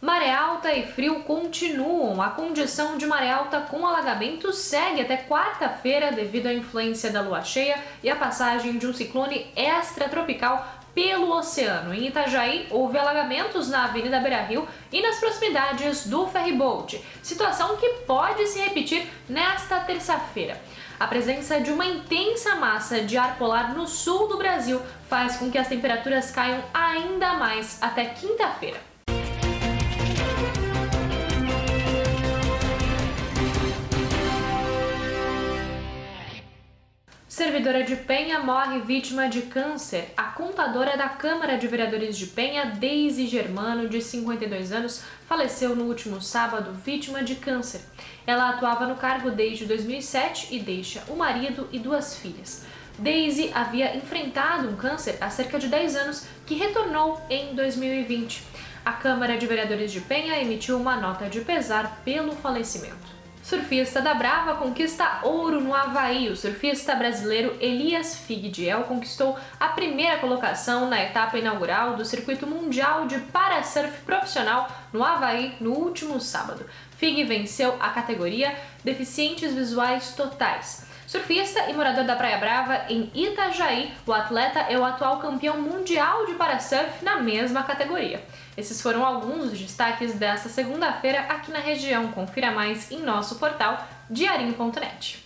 Maré alta e frio continuam. A condição de maré alta com alagamento segue até quarta-feira devido à influência da lua cheia e a passagem de um ciclone extratropical pelo oceano. Em Itajaí, houve alagamentos na Avenida Beira Rio e nas proximidades do ferryboat, situação que pode se repetir nesta terça-feira. A presença de uma intensa massa de ar polar no sul do Brasil faz com que as temperaturas caiam ainda mais até quinta-feira. Servidora de Penha morre vítima de câncer. A contadora da Câmara de Vereadores de Penha, Deise Germano, de 52 anos, faleceu no último sábado vítima de câncer. Ela atuava no cargo desde 2007 e deixa o marido e duas filhas. Daisy havia enfrentado um câncer há cerca de 10 anos que retornou em 2020. A Câmara de Vereadores de Penha emitiu uma nota de pesar pelo falecimento. Surfista da Brava conquista ouro no Havaí. O surfista brasileiro Elias Figdiel conquistou a primeira colocação na etapa inaugural do Circuito Mundial de Parasurf Profissional no Havaí no último sábado. Fig venceu a categoria Deficientes Visuais Totais. Surfista e morador da Praia Brava, em Itajaí, o atleta é o atual campeão mundial de parasurf na mesma categoria. Esses foram alguns dos destaques desta segunda-feira aqui na região. Confira mais em nosso portal diarinho.net.